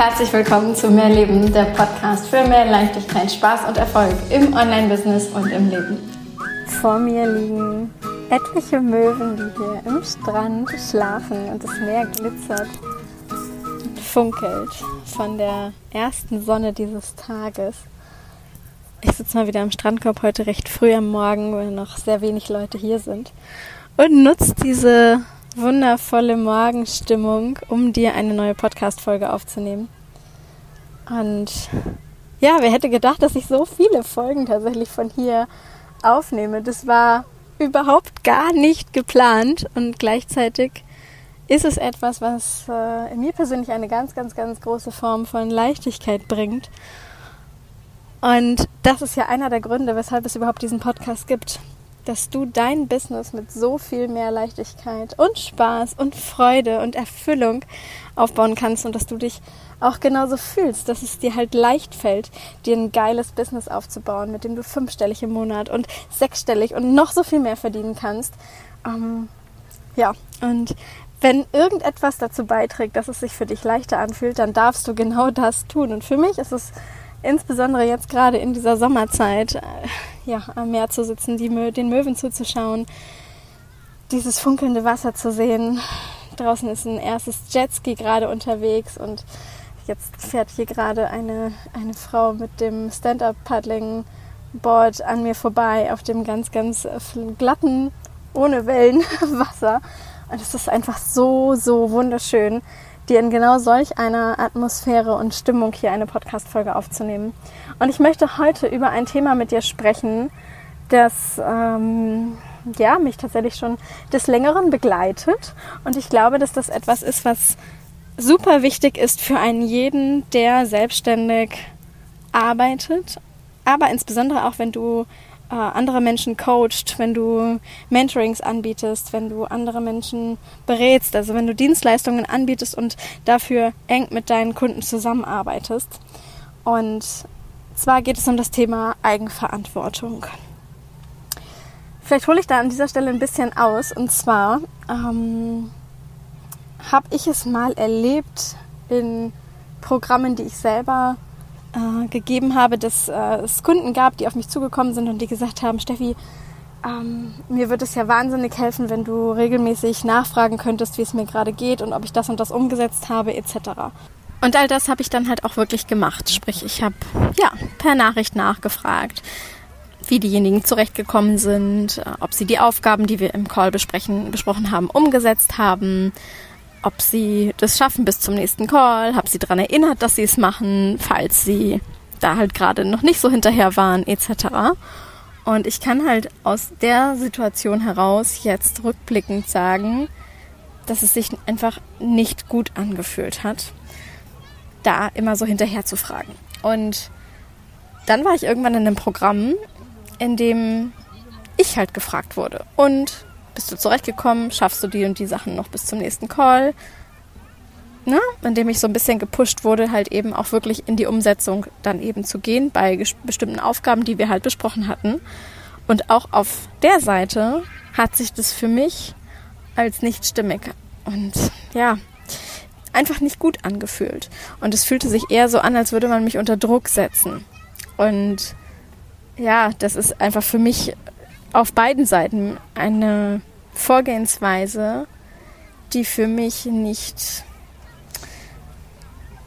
Herzlich willkommen zu Mehr Leben, der Podcast für mehr Leichtigkeit, Spaß und Erfolg im Online-Business und im Leben. Vor mir liegen etliche Möwen, die hier im Strand schlafen und das Meer glitzert und funkelt von der ersten Sonne dieses Tages. Ich sitze mal wieder am Strandkorb heute recht früh am Morgen, weil noch sehr wenig Leute hier sind und nutze diese wundervolle Morgenstimmung, um dir eine neue Podcast-Folge aufzunehmen. Und ja, wer hätte gedacht, dass ich so viele Folgen tatsächlich von hier aufnehme? Das war überhaupt gar nicht geplant und gleichzeitig ist es etwas, was äh, mir persönlich eine ganz, ganz, ganz große Form von Leichtigkeit bringt. Und das ist ja einer der Gründe, weshalb es überhaupt diesen Podcast gibt dass du dein Business mit so viel mehr Leichtigkeit und Spaß und Freude und Erfüllung aufbauen kannst und dass du dich auch genauso fühlst, dass es dir halt leicht fällt, dir ein geiles Business aufzubauen, mit dem du fünfstellig im Monat und sechsstellig und noch so viel mehr verdienen kannst. Ähm, ja, und wenn irgendetwas dazu beiträgt, dass es sich für dich leichter anfühlt, dann darfst du genau das tun. Und für mich ist es insbesondere jetzt gerade in dieser Sommerzeit, äh, ja, am Meer zu sitzen, die den Möwen zuzuschauen, dieses funkelnde Wasser zu sehen. Draußen ist ein erstes Jetski gerade unterwegs und jetzt fährt hier gerade eine, eine Frau mit dem Stand-Up-Paddling-Board an mir vorbei auf dem ganz, ganz glatten, ohne Wellen Wasser. Und es ist einfach so, so wunderschön dir in genau solch einer Atmosphäre und Stimmung hier eine Podcast-Folge aufzunehmen. Und ich möchte heute über ein Thema mit dir sprechen, das ähm, ja, mich tatsächlich schon des Längeren begleitet. Und ich glaube, dass das etwas ist, was super wichtig ist für einen jeden, der selbstständig arbeitet. Aber insbesondere auch, wenn du äh, andere Menschen coacht, wenn du Mentorings anbietest, wenn du andere Menschen berätst, also wenn du Dienstleistungen anbietest und dafür eng mit deinen Kunden zusammenarbeitest. Und zwar geht es um das Thema Eigenverantwortung. Vielleicht hole ich da an dieser Stelle ein bisschen aus. Und zwar ähm, habe ich es mal erlebt in Programmen, die ich selber äh, gegeben habe, dass äh, es Kunden gab, die auf mich zugekommen sind und die gesagt haben, Steffi, ähm, mir würde es ja wahnsinnig helfen, wenn du regelmäßig nachfragen könntest, wie es mir gerade geht und ob ich das und das umgesetzt habe, etc. Und all das habe ich dann halt auch wirklich gemacht. Sprich, ich habe ja per Nachricht nachgefragt, wie diejenigen zurechtgekommen sind, äh, ob sie die Aufgaben, die wir im Call besprechen, besprochen haben, umgesetzt haben, ob sie das schaffen bis zum nächsten Call, habe sie daran erinnert, dass sie es machen, falls sie da halt gerade noch nicht so hinterher waren, etc. Und ich kann halt aus der Situation heraus jetzt rückblickend sagen, dass es sich einfach nicht gut angefühlt hat, da immer so hinterher zu fragen. Und dann war ich irgendwann in einem Programm, in dem ich halt gefragt wurde. Und bist du zurechtgekommen? Schaffst du die und die Sachen noch bis zum nächsten Call? Na, indem ich so ein bisschen gepusht wurde, halt eben auch wirklich in die Umsetzung dann eben zu gehen bei bestimmten Aufgaben, die wir halt besprochen hatten. Und auch auf der Seite hat sich das für mich als nicht stimmig und ja, einfach nicht gut angefühlt. Und es fühlte sich eher so an, als würde man mich unter Druck setzen. Und ja, das ist einfach für mich auf beiden Seiten eine Vorgehensweise, die für mich nicht,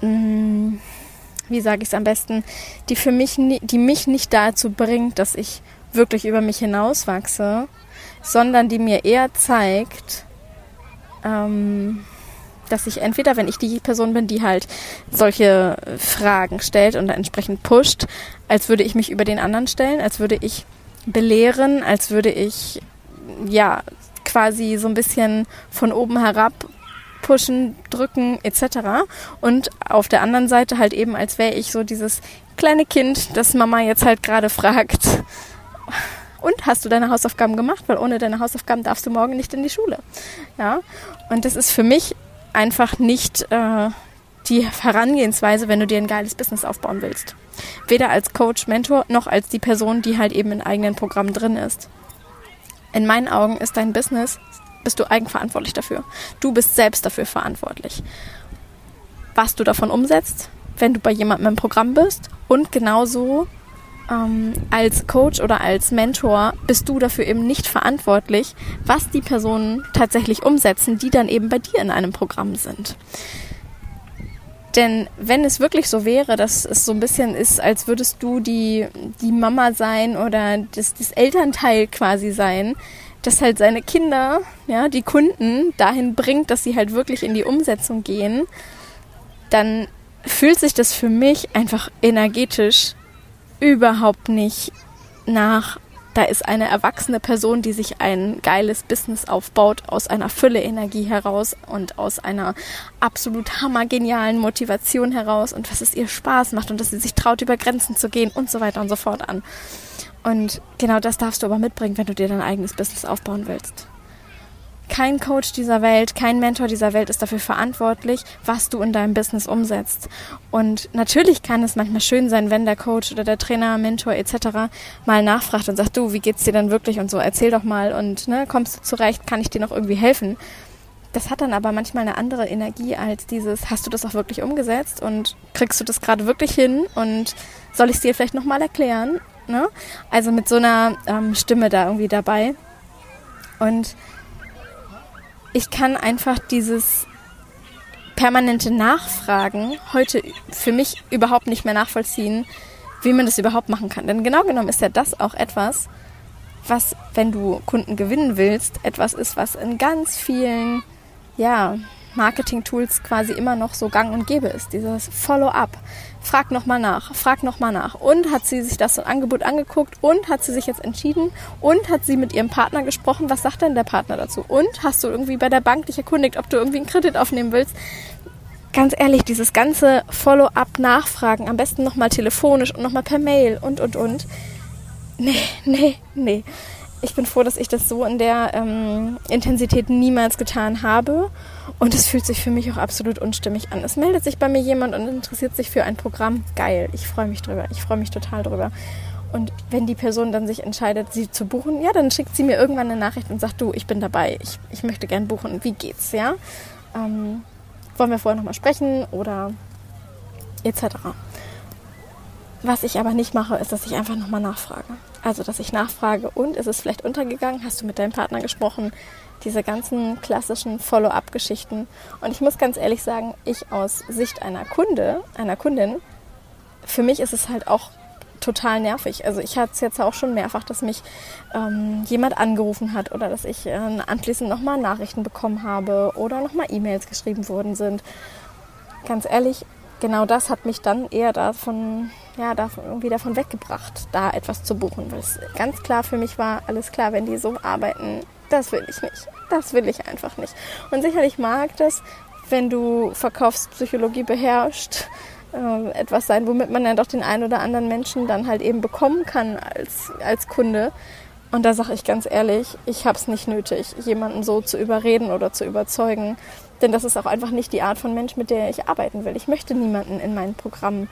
mm, wie sage ich es am besten, die für mich, die mich nicht dazu bringt, dass ich wirklich über mich hinauswachse, sondern die mir eher zeigt, ähm, dass ich entweder, wenn ich die Person bin, die halt solche Fragen stellt und entsprechend pusht, als würde ich mich über den anderen stellen, als würde ich belehren, als würde ich ja quasi so ein bisschen von oben herab pushen, drücken etc. Und auf der anderen Seite halt eben, als wäre ich so dieses kleine Kind, das Mama jetzt halt gerade fragt, und hast du deine Hausaufgaben gemacht? Weil ohne deine Hausaufgaben darfst du morgen nicht in die Schule. Ja, und das ist für mich einfach nicht äh, die Herangehensweise, wenn du dir ein geiles Business aufbauen willst. Weder als Coach, Mentor, noch als die Person, die halt eben in eigenen Programmen drin ist. In meinen Augen ist dein Business, bist du eigenverantwortlich dafür. Du bist selbst dafür verantwortlich. was du davon umsetzt, wenn du bei jemandem im Programm bist. Und genauso ähm, als Coach oder als Mentor bist du dafür eben nicht verantwortlich, was die Personen tatsächlich umsetzen, die dann eben bei dir in einem Programm sind. Denn wenn es wirklich so wäre, dass es so ein bisschen ist, als würdest du die, die Mama sein oder das, das Elternteil quasi sein, das halt seine Kinder, ja, die Kunden dahin bringt, dass sie halt wirklich in die Umsetzung gehen, dann fühlt sich das für mich einfach energetisch überhaupt nicht nach da ist eine erwachsene Person, die sich ein geiles Business aufbaut aus einer Fülle Energie heraus und aus einer absolut hammergenialen Motivation heraus und was es ihr Spaß macht und dass sie sich traut, über Grenzen zu gehen und so weiter und so fort an. Und genau das darfst du aber mitbringen, wenn du dir dein eigenes Business aufbauen willst. Kein Coach dieser Welt, kein Mentor dieser Welt ist dafür verantwortlich, was du in deinem Business umsetzt. Und natürlich kann es manchmal schön sein, wenn der Coach oder der Trainer, Mentor etc. mal nachfragt und sagt, du, wie geht's dir denn wirklich und so, erzähl doch mal und ne, kommst du zurecht, kann ich dir noch irgendwie helfen? Das hat dann aber manchmal eine andere Energie als dieses, hast du das auch wirklich umgesetzt und kriegst du das gerade wirklich hin und soll ich es dir vielleicht nochmal erklären? Ne? Also mit so einer ähm, Stimme da irgendwie dabei. Und ich kann einfach dieses permanente Nachfragen heute für mich überhaupt nicht mehr nachvollziehen, wie man das überhaupt machen kann. Denn genau genommen ist ja das auch etwas, was, wenn du Kunden gewinnen willst, etwas ist, was in ganz vielen, ja, Marketing-Tools quasi immer noch so gang und gäbe ist. Dieses Follow-up. Frag nochmal nach, frag nochmal nach. Und hat sie sich das Angebot angeguckt und hat sie sich jetzt entschieden und hat sie mit ihrem Partner gesprochen. Was sagt denn der Partner dazu? Und hast du irgendwie bei der Bank dich erkundigt, ob du irgendwie einen Kredit aufnehmen willst? Ganz ehrlich, dieses ganze Follow-up nachfragen, am besten nochmal telefonisch und nochmal per Mail und und und. Nee, nee, nee. Ich bin froh, dass ich das so in der ähm, Intensität niemals getan habe und es fühlt sich für mich auch absolut unstimmig an. Es meldet sich bei mir jemand und interessiert sich für ein Programm. Geil, ich freue mich drüber. Ich freue mich total drüber. Und wenn die Person dann sich entscheidet, sie zu buchen, ja, dann schickt sie mir irgendwann eine Nachricht und sagt, du, ich bin dabei, ich, ich möchte gern buchen. Wie geht's, ja? Ähm, wollen wir vorher nochmal sprechen oder etc. Was ich aber nicht mache, ist, dass ich einfach nochmal nachfrage. Also, dass ich nachfrage und ist es vielleicht untergegangen? Hast du mit deinem Partner gesprochen? diese ganzen klassischen Follow-up-Geschichten. Und ich muss ganz ehrlich sagen, ich aus Sicht einer Kunde, einer Kundin, für mich ist es halt auch total nervig. Also ich hatte es jetzt auch schon mehrfach, dass mich ähm, jemand angerufen hat oder dass ich äh, anschließend nochmal Nachrichten bekommen habe oder nochmal E-Mails geschrieben worden sind. Ganz ehrlich, genau das hat mich dann eher davon, ja, davon, irgendwie davon weggebracht, da etwas zu buchen, weil es ganz klar für mich war, alles klar, wenn die so arbeiten, das will ich nicht. Das will ich einfach nicht. Und sicherlich mag das, wenn du Verkaufspsychologie beherrschst, äh, etwas sein, womit man ja doch den einen oder anderen Menschen dann halt eben bekommen kann als, als Kunde. Und da sage ich ganz ehrlich, ich habe es nicht nötig, jemanden so zu überreden oder zu überzeugen. Denn das ist auch einfach nicht die Art von Mensch, mit der ich arbeiten will. Ich möchte niemanden in mein Programm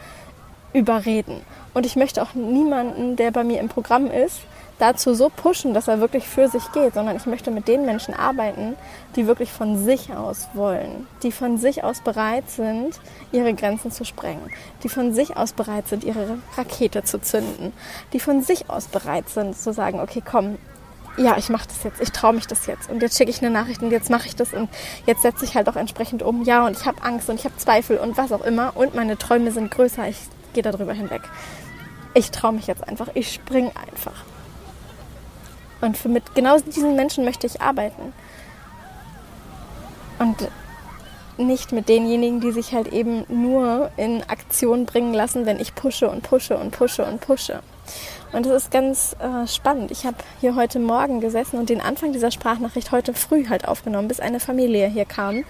überreden. Und ich möchte auch niemanden, der bei mir im Programm ist, dazu so pushen, dass er wirklich für sich geht, sondern ich möchte mit den Menschen arbeiten, die wirklich von sich aus wollen, die von sich aus bereit sind, ihre Grenzen zu sprengen, die von sich aus bereit sind, ihre Rakete zu zünden, die von sich aus bereit sind zu sagen, okay, komm, ja, ich mache das jetzt, ich traue mich das jetzt und jetzt schicke ich eine Nachricht und jetzt mache ich das und jetzt setze ich halt auch entsprechend um. Ja, und ich habe Angst und ich habe Zweifel und was auch immer und meine Träume sind größer, ich gehe darüber hinweg. Ich traue mich jetzt einfach, ich springe einfach. Und für mit genau diesen Menschen möchte ich arbeiten. Und nicht mit denjenigen, die sich halt eben nur in Aktion bringen lassen, wenn ich pushe und pushe und pushe und pushe. Und das ist ganz äh, spannend. Ich habe hier heute Morgen gesessen und den Anfang dieser Sprachnachricht heute früh halt aufgenommen, bis eine Familie hier kam.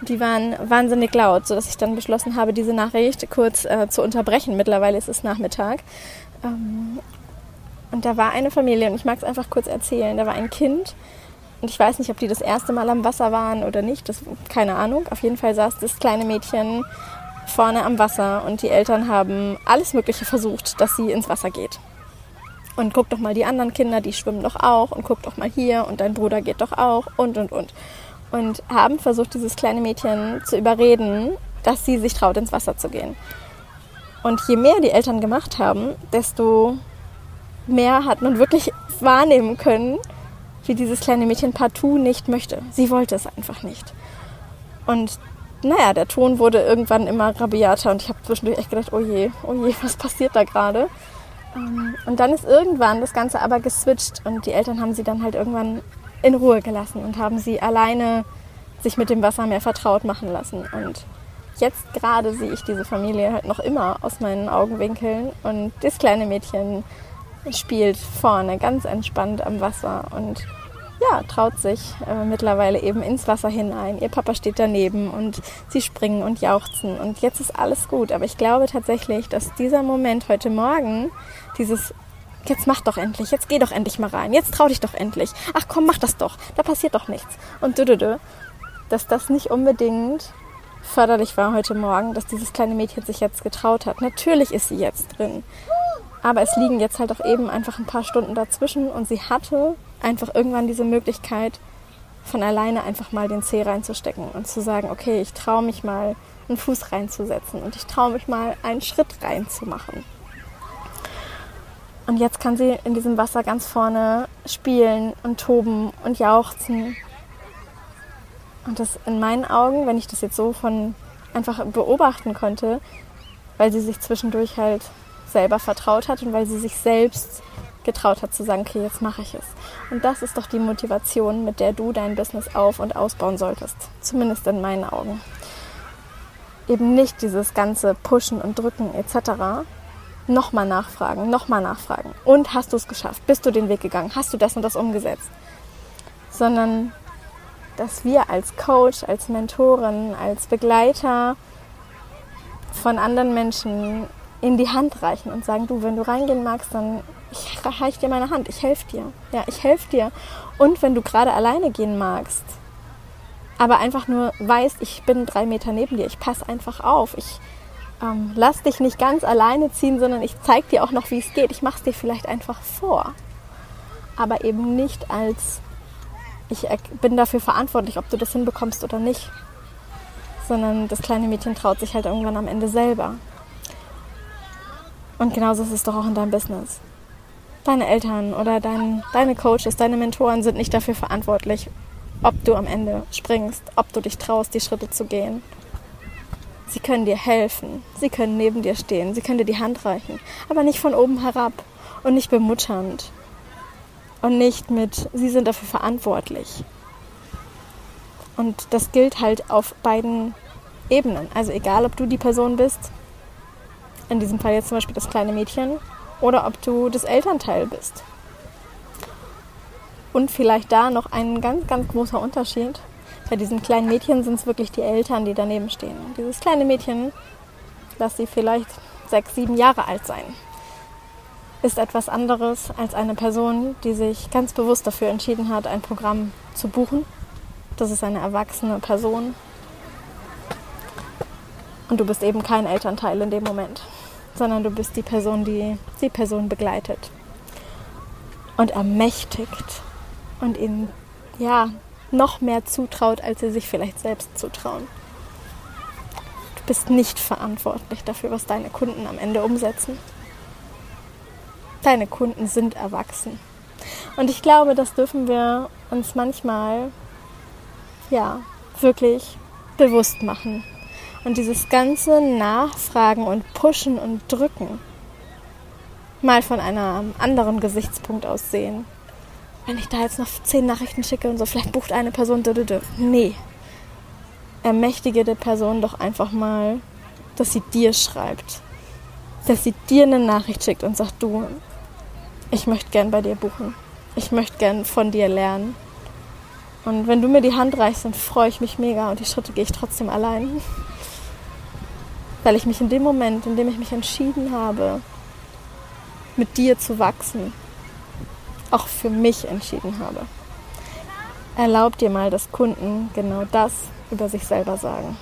Und die waren wahnsinnig laut, sodass ich dann beschlossen habe, diese Nachricht kurz äh, zu unterbrechen. Mittlerweile ist es Nachmittag. Ähm, und da war eine Familie und ich mag es einfach kurz erzählen. Da war ein Kind und ich weiß nicht, ob die das erste Mal am Wasser waren oder nicht. Das, keine Ahnung. Auf jeden Fall saß das kleine Mädchen vorne am Wasser und die Eltern haben alles Mögliche versucht, dass sie ins Wasser geht. Und guck doch mal die anderen Kinder, die schwimmen doch auch und guck doch mal hier und dein Bruder geht doch auch und und und. Und haben versucht, dieses kleine Mädchen zu überreden, dass sie sich traut, ins Wasser zu gehen. Und je mehr die Eltern gemacht haben, desto mehr hat man wirklich wahrnehmen können, wie dieses kleine Mädchen partout nicht möchte. Sie wollte es einfach nicht. Und naja, der Ton wurde irgendwann immer rabiater und ich habe zwischendurch echt gedacht, oh je, oh je, was passiert da gerade? Ähm, und dann ist irgendwann das Ganze aber geswitcht und die Eltern haben sie dann halt irgendwann in Ruhe gelassen und haben sie alleine sich mit dem Wasser mehr vertraut machen lassen. Und jetzt gerade sehe ich diese Familie halt noch immer aus meinen Augenwinkeln und das kleine Mädchen spielt vorne ganz entspannt am Wasser und ja, traut sich äh, mittlerweile eben ins Wasser hinein. Ihr Papa steht daneben und sie springen und jauchzen und jetzt ist alles gut. Aber ich glaube tatsächlich, dass dieser Moment heute Morgen, dieses Jetzt mach doch endlich, jetzt geh doch endlich mal rein, jetzt trau dich doch endlich. Ach komm, mach das doch, da passiert doch nichts. Und du, du, du, dass das nicht unbedingt förderlich war heute Morgen, dass dieses kleine Mädchen sich jetzt getraut hat. Natürlich ist sie jetzt drin. Aber es liegen jetzt halt auch eben einfach ein paar Stunden dazwischen und sie hatte einfach irgendwann diese Möglichkeit, von alleine einfach mal den Zeh reinzustecken und zu sagen, okay, ich traue mich mal einen Fuß reinzusetzen und ich traue mich mal einen Schritt reinzumachen. Und jetzt kann sie in diesem Wasser ganz vorne spielen und toben und jauchzen. Und das in meinen Augen, wenn ich das jetzt so von einfach beobachten konnte, weil sie sich zwischendurch halt selber vertraut hat und weil sie sich selbst getraut hat zu sagen, okay, jetzt mache ich es. Und das ist doch die Motivation, mit der du dein Business auf und ausbauen solltest. Zumindest in meinen Augen. Eben nicht dieses ganze Pushen und Drücken etc. Nochmal nachfragen, nochmal nachfragen. Und hast du es geschafft? Bist du den Weg gegangen? Hast du das und das umgesetzt? Sondern, dass wir als Coach, als Mentorin, als Begleiter von anderen Menschen in die Hand reichen und sagen, du, wenn du reingehen magst, dann ich reiche dir meine Hand, ich helfe dir. Ja, ich helfe dir. Und wenn du gerade alleine gehen magst, aber einfach nur weißt, ich bin drei Meter neben dir, ich passe einfach auf, ich ähm, lass dich nicht ganz alleine ziehen, sondern ich zeige dir auch noch, wie es geht. Ich mache es dir vielleicht einfach vor. Aber eben nicht als, ich bin dafür verantwortlich, ob du das hinbekommst oder nicht. Sondern das kleine Mädchen traut sich halt irgendwann am Ende selber. Und genauso ist es doch auch in deinem Business. Deine Eltern oder dein, deine Coaches, deine Mentoren sind nicht dafür verantwortlich, ob du am Ende springst, ob du dich traust, die Schritte zu gehen. Sie können dir helfen, sie können neben dir stehen, sie können dir die Hand reichen, aber nicht von oben herab und nicht bemutternd und nicht mit, sie sind dafür verantwortlich. Und das gilt halt auf beiden Ebenen. Also egal, ob du die Person bist, in diesem Fall jetzt zum Beispiel das kleine Mädchen, oder ob du das Elternteil bist. Und vielleicht da noch ein ganz, ganz großer Unterschied. Bei diesen kleinen Mädchen sind es wirklich die Eltern, die daneben stehen. Dieses kleine Mädchen, lass sie vielleicht sechs, sieben Jahre alt sein, ist etwas anderes als eine Person, die sich ganz bewusst dafür entschieden hat, ein Programm zu buchen. Das ist eine erwachsene Person. Und du bist eben kein Elternteil in dem Moment sondern du bist die Person, die die Person begleitet und ermächtigt und ihnen ja noch mehr zutraut, als sie sich vielleicht selbst zutrauen. Du bist nicht verantwortlich dafür, was deine Kunden am Ende umsetzen. Deine Kunden sind erwachsen. Und ich glaube, das dürfen wir uns manchmal ja wirklich bewusst machen. Und dieses ganze Nachfragen und Pushen und Drücken mal von einem anderen Gesichtspunkt aus sehen. Wenn ich da jetzt noch zehn Nachrichten schicke und so, vielleicht bucht eine Person. Nee. Ermächtige die Person doch einfach mal, dass sie dir schreibt. Dass sie dir eine Nachricht schickt und sagt, du, ich möchte gern bei dir buchen. Ich möchte gern von dir lernen. Und wenn du mir die Hand reichst, dann freue ich mich mega und die Schritte gehe ich trotzdem allein weil ich mich in dem Moment, in dem ich mich entschieden habe, mit dir zu wachsen, auch für mich entschieden habe. Erlaub dir mal, dass Kunden genau das über sich selber sagen.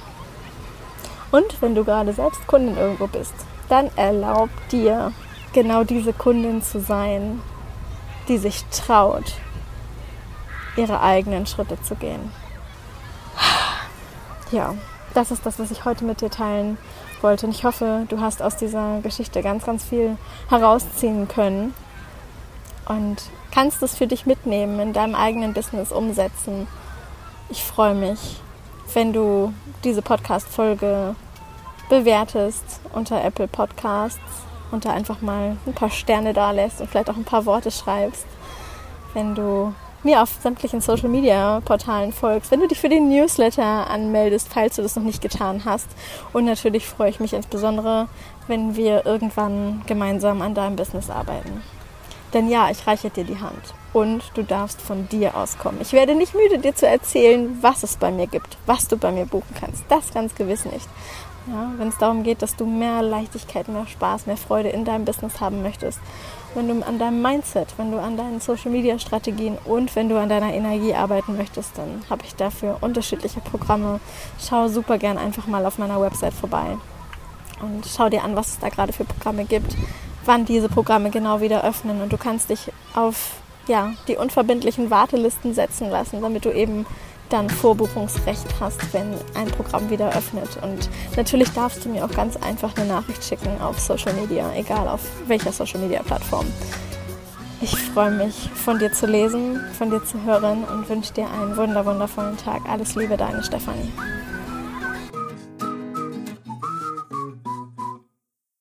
Und wenn du gerade selbst Kundin irgendwo bist, dann erlaub dir, genau diese Kundin zu sein, die sich traut, ihre eigenen Schritte zu gehen. Ja, das ist das, was ich heute mit dir teilen wollte. Und ich hoffe, du hast aus dieser Geschichte ganz, ganz viel herausziehen können und kannst es für dich mitnehmen, in deinem eigenen Business umsetzen. Ich freue mich, wenn du diese Podcast-Folge bewertest unter Apple Podcasts und da einfach mal ein paar Sterne da lässt und vielleicht auch ein paar Worte schreibst. Wenn du mir auf sämtlichen Social Media Portalen folgst, wenn du dich für den Newsletter anmeldest, falls du das noch nicht getan hast. Und natürlich freue ich mich insbesondere, wenn wir irgendwann gemeinsam an deinem Business arbeiten. Denn ja, ich reiche dir die Hand und du darfst von dir auskommen. Ich werde nicht müde, dir zu erzählen, was es bei mir gibt, was du bei mir buchen kannst. Das ganz gewiss nicht. Ja, wenn es darum geht, dass du mehr Leichtigkeit, mehr Spaß, mehr Freude in deinem Business haben möchtest, wenn du an deinem Mindset, wenn du an deinen Social Media Strategien und wenn du an deiner Energie arbeiten möchtest, dann habe ich dafür unterschiedliche Programme. Schau super gern einfach mal auf meiner Website vorbei und schau dir an, was es da gerade für Programme gibt, wann diese Programme genau wieder öffnen und du kannst dich auf ja, die unverbindlichen Wartelisten setzen lassen, damit du eben dann Vorbuchungsrecht hast, wenn ein Programm wieder öffnet. Und natürlich darfst du mir auch ganz einfach eine Nachricht schicken auf Social Media, egal auf welcher Social Media Plattform. Ich freue mich, von dir zu lesen, von dir zu hören und wünsche dir einen wunder wundervollen Tag. Alles Liebe, deine Stefanie.